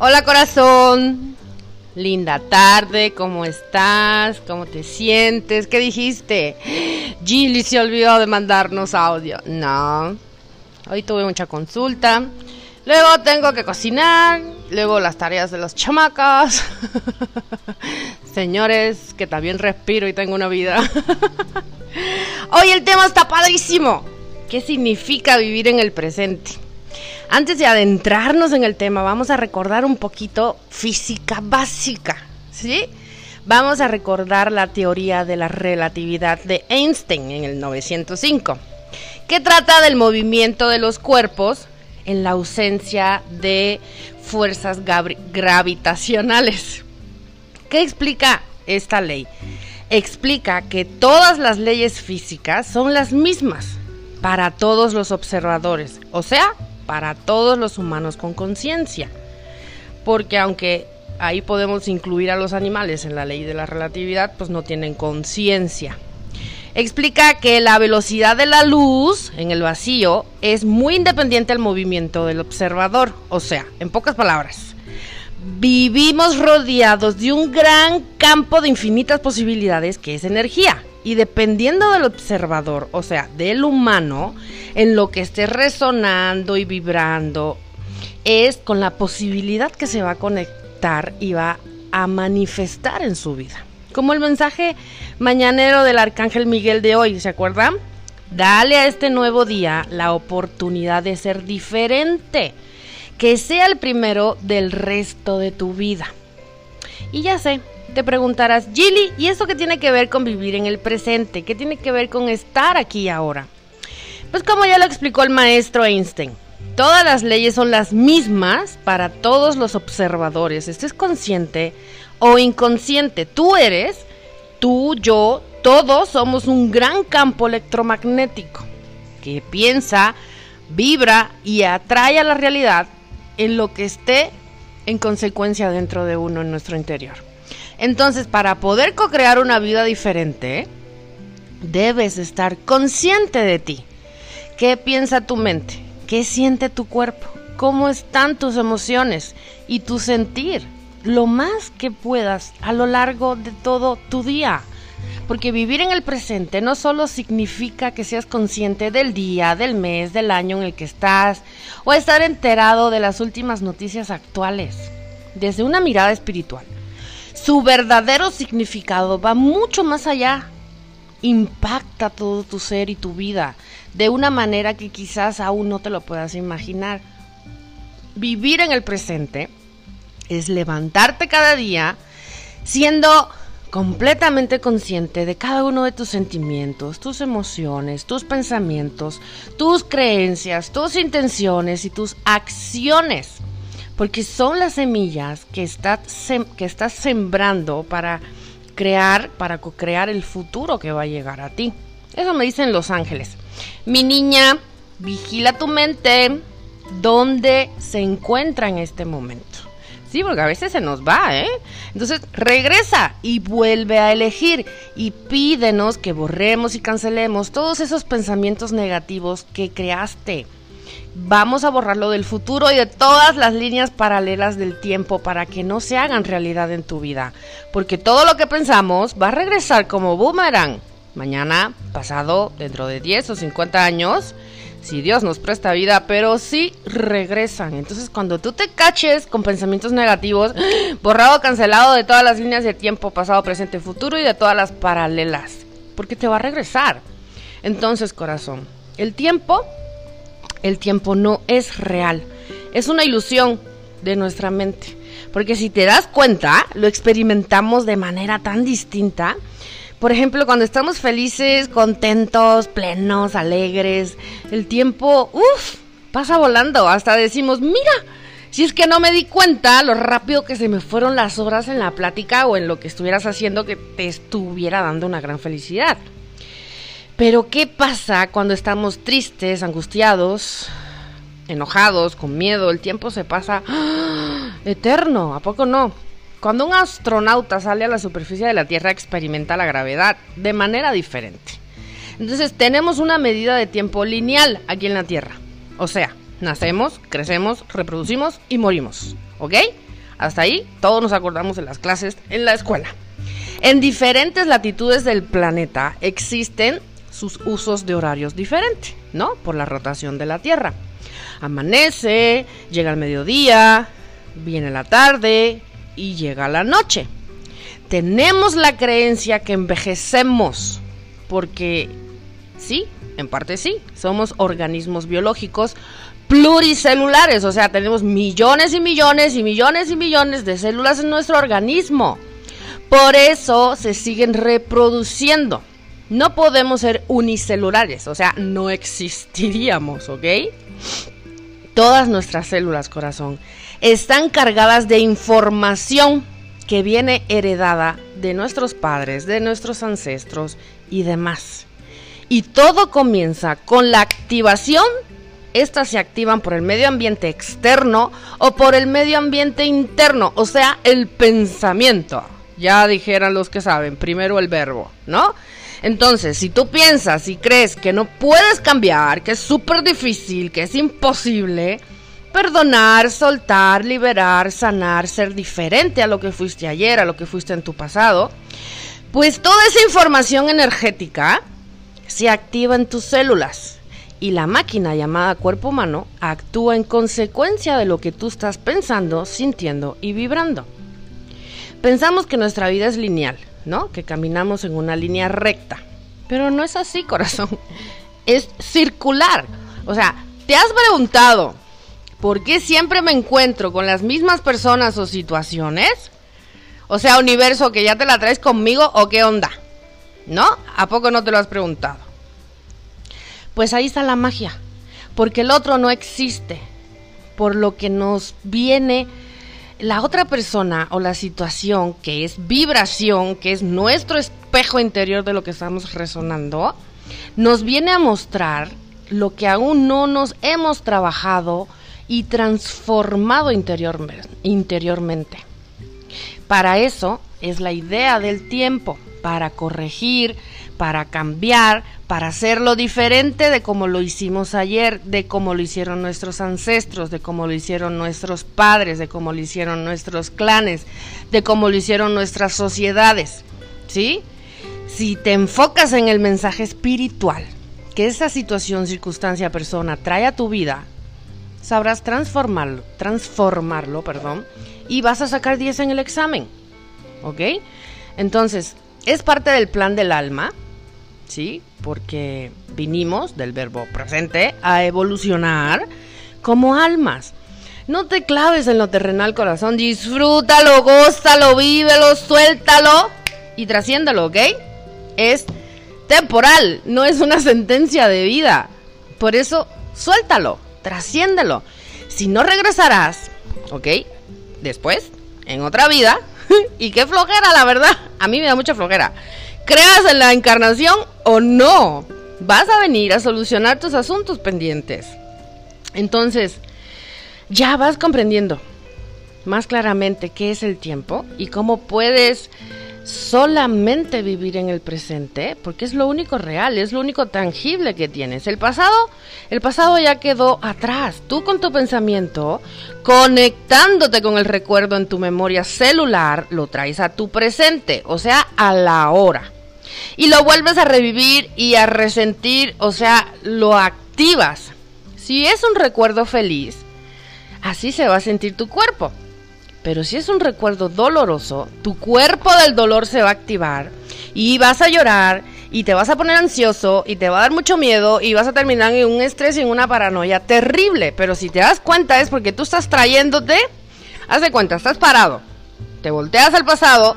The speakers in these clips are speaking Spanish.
Hola corazón. Linda tarde, ¿cómo estás? ¿Cómo te sientes? ¿Qué dijiste? Gilly se olvidó de mandarnos audio. No. Hoy tuve mucha consulta. Luego tengo que cocinar. Luego las tareas de las chamacas. Señores, que también respiro y tengo una vida. Hoy el tema está padrísimo. ¿Qué significa vivir en el presente? Antes de adentrarnos en el tema, vamos a recordar un poquito física básica, ¿sí? Vamos a recordar la teoría de la relatividad de Einstein en el 905, que trata del movimiento de los cuerpos en la ausencia de fuerzas gravitacionales. ¿Qué explica esta ley? Explica que todas las leyes físicas son las mismas para todos los observadores, o sea, para todos los humanos con conciencia. Porque aunque ahí podemos incluir a los animales en la ley de la relatividad, pues no tienen conciencia. Explica que la velocidad de la luz en el vacío es muy independiente al movimiento del observador. O sea, en pocas palabras, vivimos rodeados de un gran campo de infinitas posibilidades que es energía. Y dependiendo del observador, o sea, del humano, en lo que esté resonando y vibrando, es con la posibilidad que se va a conectar y va a manifestar en su vida. Como el mensaje mañanero del Arcángel Miguel de hoy, ¿se acuerdan? Dale a este nuevo día la oportunidad de ser diferente, que sea el primero del resto de tu vida. Y ya sé, te preguntarás, Gilly, ¿y eso qué tiene que ver con vivir en el presente? ¿Qué tiene que ver con estar aquí y ahora? Pues como ya lo explicó el maestro Einstein, todas las leyes son las mismas para todos los observadores, estés consciente o inconsciente. Tú eres, tú, yo, todos somos un gran campo electromagnético que piensa, vibra y atrae a la realidad en lo que esté en consecuencia dentro de uno en nuestro interior. Entonces, para poder co-crear una vida diferente, debes estar consciente de ti. ¿Qué piensa tu mente? ¿Qué siente tu cuerpo? ¿Cómo están tus emociones y tu sentir? Lo más que puedas a lo largo de todo tu día. Porque vivir en el presente no solo significa que seas consciente del día, del mes, del año en el que estás, o estar enterado de las últimas noticias actuales, desde una mirada espiritual su verdadero significado va mucho más allá. Impacta todo tu ser y tu vida de una manera que quizás aún no te lo puedas imaginar. Vivir en el presente es levantarte cada día siendo completamente consciente de cada uno de tus sentimientos, tus emociones, tus pensamientos, tus creencias, tus intenciones y tus acciones porque son las semillas que estás, que sembrando para crear, para co-crear el futuro que va a llegar a ti. Eso me dicen los ángeles. Mi niña, vigila tu mente, ¿dónde se encuentra en este momento? Sí, porque a veces se nos va, ¿eh? Entonces regresa y vuelve a elegir y pídenos que borremos y cancelemos todos esos pensamientos negativos que creaste vamos a borrarlo del futuro y de todas las líneas paralelas del tiempo para que no se hagan realidad en tu vida. Porque todo lo que pensamos va a regresar como boomerang. Mañana, pasado, dentro de 10 o 50 años, si Dios nos presta vida, pero sí regresan. Entonces, cuando tú te caches con pensamientos negativos, borrado, cancelado de todas las líneas de tiempo, pasado, presente, futuro y de todas las paralelas, porque te va a regresar. Entonces, corazón, el tiempo el tiempo no es real. Es una ilusión de nuestra mente. Porque si te das cuenta, lo experimentamos de manera tan distinta. Por ejemplo, cuando estamos felices, contentos, plenos, alegres, el tiempo, uff, pasa volando. Hasta decimos, mira, si es que no me di cuenta lo rápido que se me fueron las horas en la plática o en lo que estuvieras haciendo que te estuviera dando una gran felicidad. Pero ¿qué pasa cuando estamos tristes, angustiados, enojados, con miedo? El tiempo se pasa ¡ah! eterno, ¿a poco no? Cuando un astronauta sale a la superficie de la Tierra experimenta la gravedad de manera diferente. Entonces tenemos una medida de tiempo lineal aquí en la Tierra. O sea, nacemos, crecemos, reproducimos y morimos. ¿Ok? Hasta ahí todos nos acordamos de las clases en la escuela. En diferentes latitudes del planeta existen sus usos de horarios diferentes, ¿no? Por la rotación de la Tierra. Amanece, llega el mediodía, viene la tarde y llega la noche. Tenemos la creencia que envejecemos porque sí, en parte sí, somos organismos biológicos pluricelulares, o sea, tenemos millones y millones y millones y millones de células en nuestro organismo. Por eso se siguen reproduciendo. No podemos ser unicelulares, o sea, no existiríamos, ¿ok? Todas nuestras células, corazón, están cargadas de información que viene heredada de nuestros padres, de nuestros ancestros y demás. Y todo comienza con la activación. Estas se activan por el medio ambiente externo o por el medio ambiente interno, o sea, el pensamiento. Ya dijeran los que saben, primero el verbo, ¿no? Entonces, si tú piensas y crees que no puedes cambiar, que es súper difícil, que es imposible, perdonar, soltar, liberar, sanar, ser diferente a lo que fuiste ayer, a lo que fuiste en tu pasado, pues toda esa información energética se activa en tus células y la máquina llamada cuerpo humano actúa en consecuencia de lo que tú estás pensando, sintiendo y vibrando. Pensamos que nuestra vida es lineal, ¿no? Que caminamos en una línea recta. Pero no es así, corazón. Es circular. O sea, ¿te has preguntado por qué siempre me encuentro con las mismas personas o situaciones? O sea, universo, que ya te la traes conmigo o qué onda. ¿No? ¿A poco no te lo has preguntado? Pues ahí está la magia. Porque el otro no existe. Por lo que nos viene la otra persona o la situación que es vibración, que es nuestro espejo interior de lo que estamos resonando, nos viene a mostrar lo que aún no nos hemos trabajado y transformado interiormente. Para eso es la idea del tiempo, para corregir, para cambiar, para hacerlo diferente de como lo hicimos ayer, de como lo hicieron nuestros ancestros, de como lo hicieron nuestros padres, de como lo hicieron nuestros clanes, de como lo hicieron nuestras sociedades. ¿Sí? Si te enfocas en el mensaje espiritual que esa situación, circunstancia, persona trae a tu vida, sabrás transformarlo, transformarlo, perdón, y vas a sacar 10 en el examen. ¿Ok? Entonces, es parte del plan del alma, ¿sí? Porque vinimos del verbo presente a evolucionar como almas. No te claves en lo terrenal, corazón. Disfrútalo, gózalo, vívelo, suéltalo y trasciéndalo, ¿ok? Es temporal, no es una sentencia de vida. Por eso, suéltalo, trasciéndelo. Si no regresarás, ¿ok? Después, en otra vida, y qué flojera, la verdad. A mí me da mucha flojera creas en la encarnación o no, vas a venir a solucionar tus asuntos pendientes. Entonces, ya vas comprendiendo más claramente qué es el tiempo y cómo puedes solamente vivir en el presente, porque es lo único real, es lo único tangible que tienes. El pasado, el pasado ya quedó atrás. Tú con tu pensamiento, conectándote con el recuerdo en tu memoria celular, lo traes a tu presente, o sea, a la hora y lo vuelves a revivir y a resentir, o sea, lo activas. Si es un recuerdo feliz, así se va a sentir tu cuerpo. Pero si es un recuerdo doloroso, tu cuerpo del dolor se va a activar y vas a llorar y te vas a poner ansioso y te va a dar mucho miedo y vas a terminar en un estrés y en una paranoia terrible. Pero si te das cuenta es porque tú estás trayéndote, haz de cuenta, estás parado, te volteas al pasado,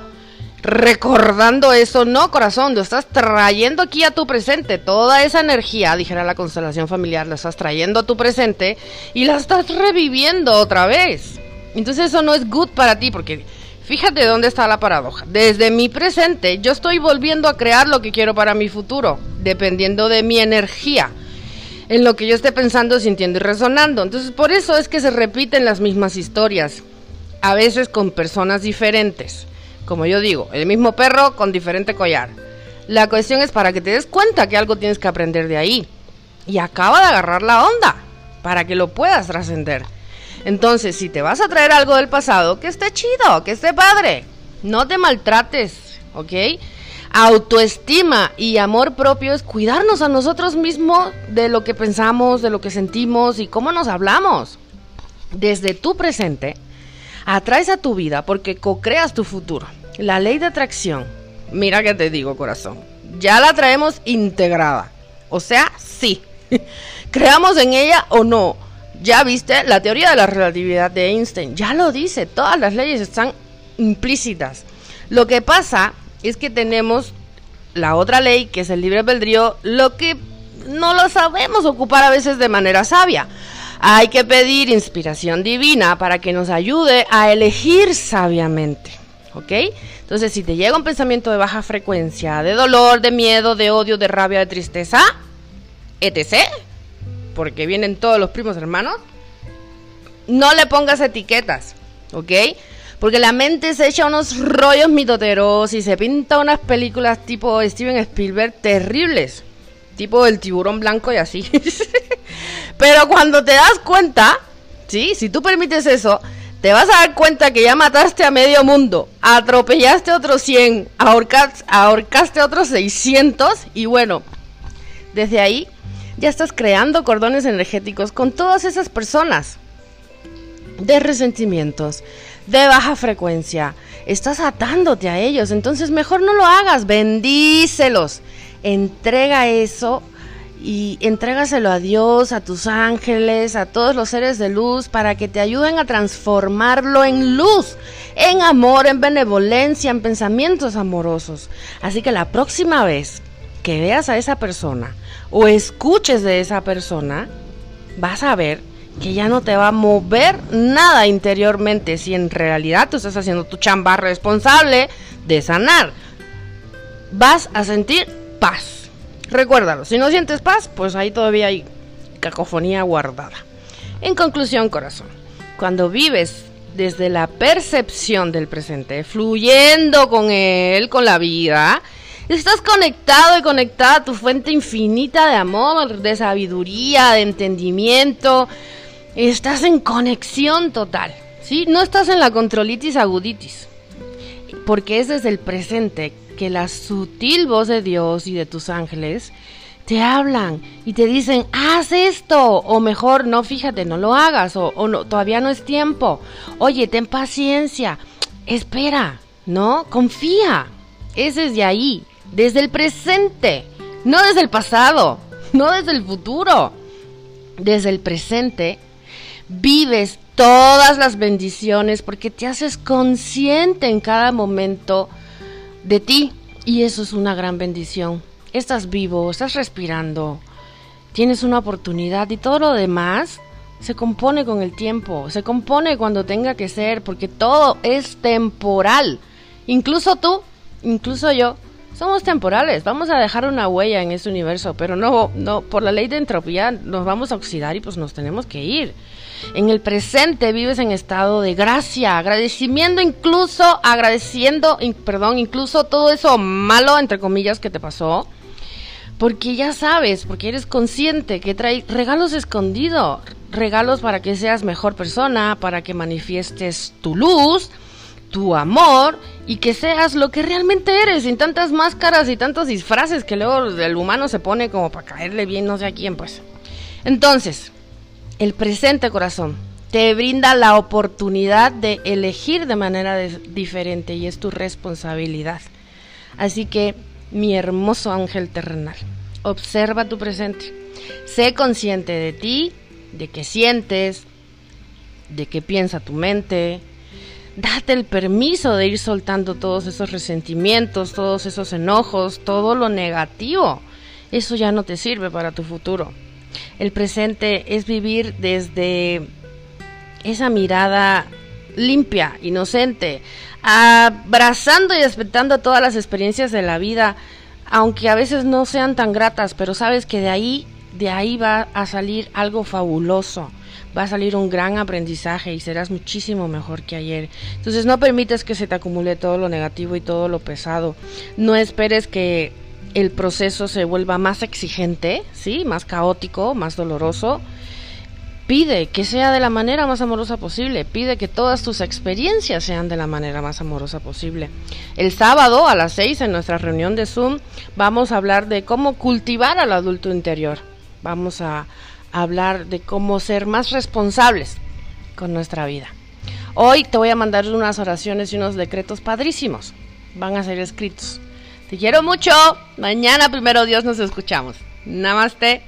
recordando eso. No, corazón, lo estás trayendo aquí a tu presente. Toda esa energía, dijera la constelación familiar, la estás trayendo a tu presente y la estás reviviendo otra vez. Entonces eso no es good para ti porque fíjate dónde está la paradoja. Desde mi presente yo estoy volviendo a crear lo que quiero para mi futuro, dependiendo de mi energía. En lo que yo esté pensando, sintiendo y resonando. Entonces, por eso es que se repiten las mismas historias, a veces con personas diferentes como yo digo, el mismo perro con diferente collar. La cuestión es para que te des cuenta que algo tienes que aprender de ahí. Y acaba de agarrar la onda para que lo puedas trascender. Entonces, si te vas a traer algo del pasado, que esté chido, que esté padre. No te maltrates, ¿ok? Autoestima y amor propio es cuidarnos a nosotros mismos de lo que pensamos, de lo que sentimos y cómo nos hablamos. Desde tu presente, atraes a tu vida porque co-creas tu futuro. La ley de atracción, mira que te digo corazón, ya la traemos integrada. O sea, sí. Creamos en ella o no. Ya viste la teoría de la relatividad de Einstein. Ya lo dice. Todas las leyes están implícitas. Lo que pasa es que tenemos la otra ley, que es el libre albedrío, lo que no lo sabemos ocupar a veces de manera sabia. Hay que pedir inspiración divina para que nos ayude a elegir sabiamente. ¿Ok? Entonces, si te llega un pensamiento de baja frecuencia, de dolor, de miedo, de odio, de rabia, de tristeza, etc., porque vienen todos los primos hermanos, no le pongas etiquetas, ¿ok? Porque la mente se echa unos rollos mitoteros y se pinta unas películas tipo Steven Spielberg terribles. Tipo el tiburón blanco y así. Pero cuando te das cuenta, ¿sí? Si tú permites eso, te vas a dar cuenta que ya mataste a medio mundo, atropellaste a otros 100, ahorcaste, ahorcaste a otros 600 y bueno, desde ahí ya estás creando cordones energéticos con todas esas personas de resentimientos, de baja frecuencia. Estás atándote a ellos, entonces mejor no lo hagas, bendícelos. Entrega eso y entrégaselo a Dios, a tus ángeles, a todos los seres de luz para que te ayuden a transformarlo en luz, en amor, en benevolencia, en pensamientos amorosos. Así que la próxima vez que veas a esa persona o escuches de esa persona, vas a ver que ya no te va a mover nada interiormente si en realidad tú estás haciendo tu chamba responsable de sanar. Vas a sentir paz. Recuérdalo, si no sientes paz, pues ahí todavía hay cacofonía guardada. En conclusión, corazón, cuando vives desde la percepción del presente, fluyendo con él, con la vida, estás conectado y conectada a tu fuente infinita de amor, de sabiduría, de entendimiento, estás en conexión total, ¿sí? No estás en la controlitis aguditis, porque es desde el presente que la sutil voz de Dios y de tus ángeles te hablan y te dicen, haz esto, o mejor, no, fíjate, no lo hagas, o, no, todavía no es tiempo, oye, ten paciencia, espera, ¿no? Confía, es desde ahí, desde el presente, no desde el pasado, no desde el futuro, desde el presente vives todas las bendiciones porque te haces consciente en cada momento de ti y eso es una gran bendición. Estás vivo, estás respirando, tienes una oportunidad y todo lo demás se compone con el tiempo, se compone cuando tenga que ser porque todo es temporal. Incluso tú, incluso yo, somos temporales, vamos a dejar una huella en este universo, pero no, no, por la ley de entropía nos vamos a oxidar y pues nos tenemos que ir. En el presente vives en estado de gracia, agradecimiento incluso, agradeciendo, perdón, incluso todo eso malo, entre comillas, que te pasó. Porque ya sabes, porque eres consciente que trae regalos escondidos, regalos para que seas mejor persona, para que manifiestes tu luz, tu amor y que seas lo que realmente eres, sin tantas máscaras y tantos disfraces que luego el humano se pone como para caerle bien no sé a quién, pues. Entonces, el presente corazón te brinda la oportunidad de elegir de manera diferente y es tu responsabilidad. Así que, mi hermoso ángel terrenal, observa tu presente. Sé consciente de ti, de qué sientes, de qué piensa tu mente. Date el permiso de ir soltando todos esos resentimientos, todos esos enojos, todo lo negativo. Eso ya no te sirve para tu futuro. El presente es vivir desde esa mirada limpia, inocente, abrazando y respetando todas las experiencias de la vida, aunque a veces no sean tan gratas, pero sabes que de ahí, de ahí va a salir algo fabuloso, va a salir un gran aprendizaje y serás muchísimo mejor que ayer. Entonces no permites que se te acumule todo lo negativo y todo lo pesado. No esperes que el proceso se vuelva más exigente, ¿sí? Más caótico, más doloroso. Pide que sea de la manera más amorosa posible. Pide que todas tus experiencias sean de la manera más amorosa posible. El sábado a las 6 en nuestra reunión de Zoom vamos a hablar de cómo cultivar al adulto interior. Vamos a hablar de cómo ser más responsables con nuestra vida. Hoy te voy a mandar unas oraciones y unos decretos padrísimos. Van a ser escritos. Te quiero mucho. Mañana primero Dios nos escuchamos. Namaste.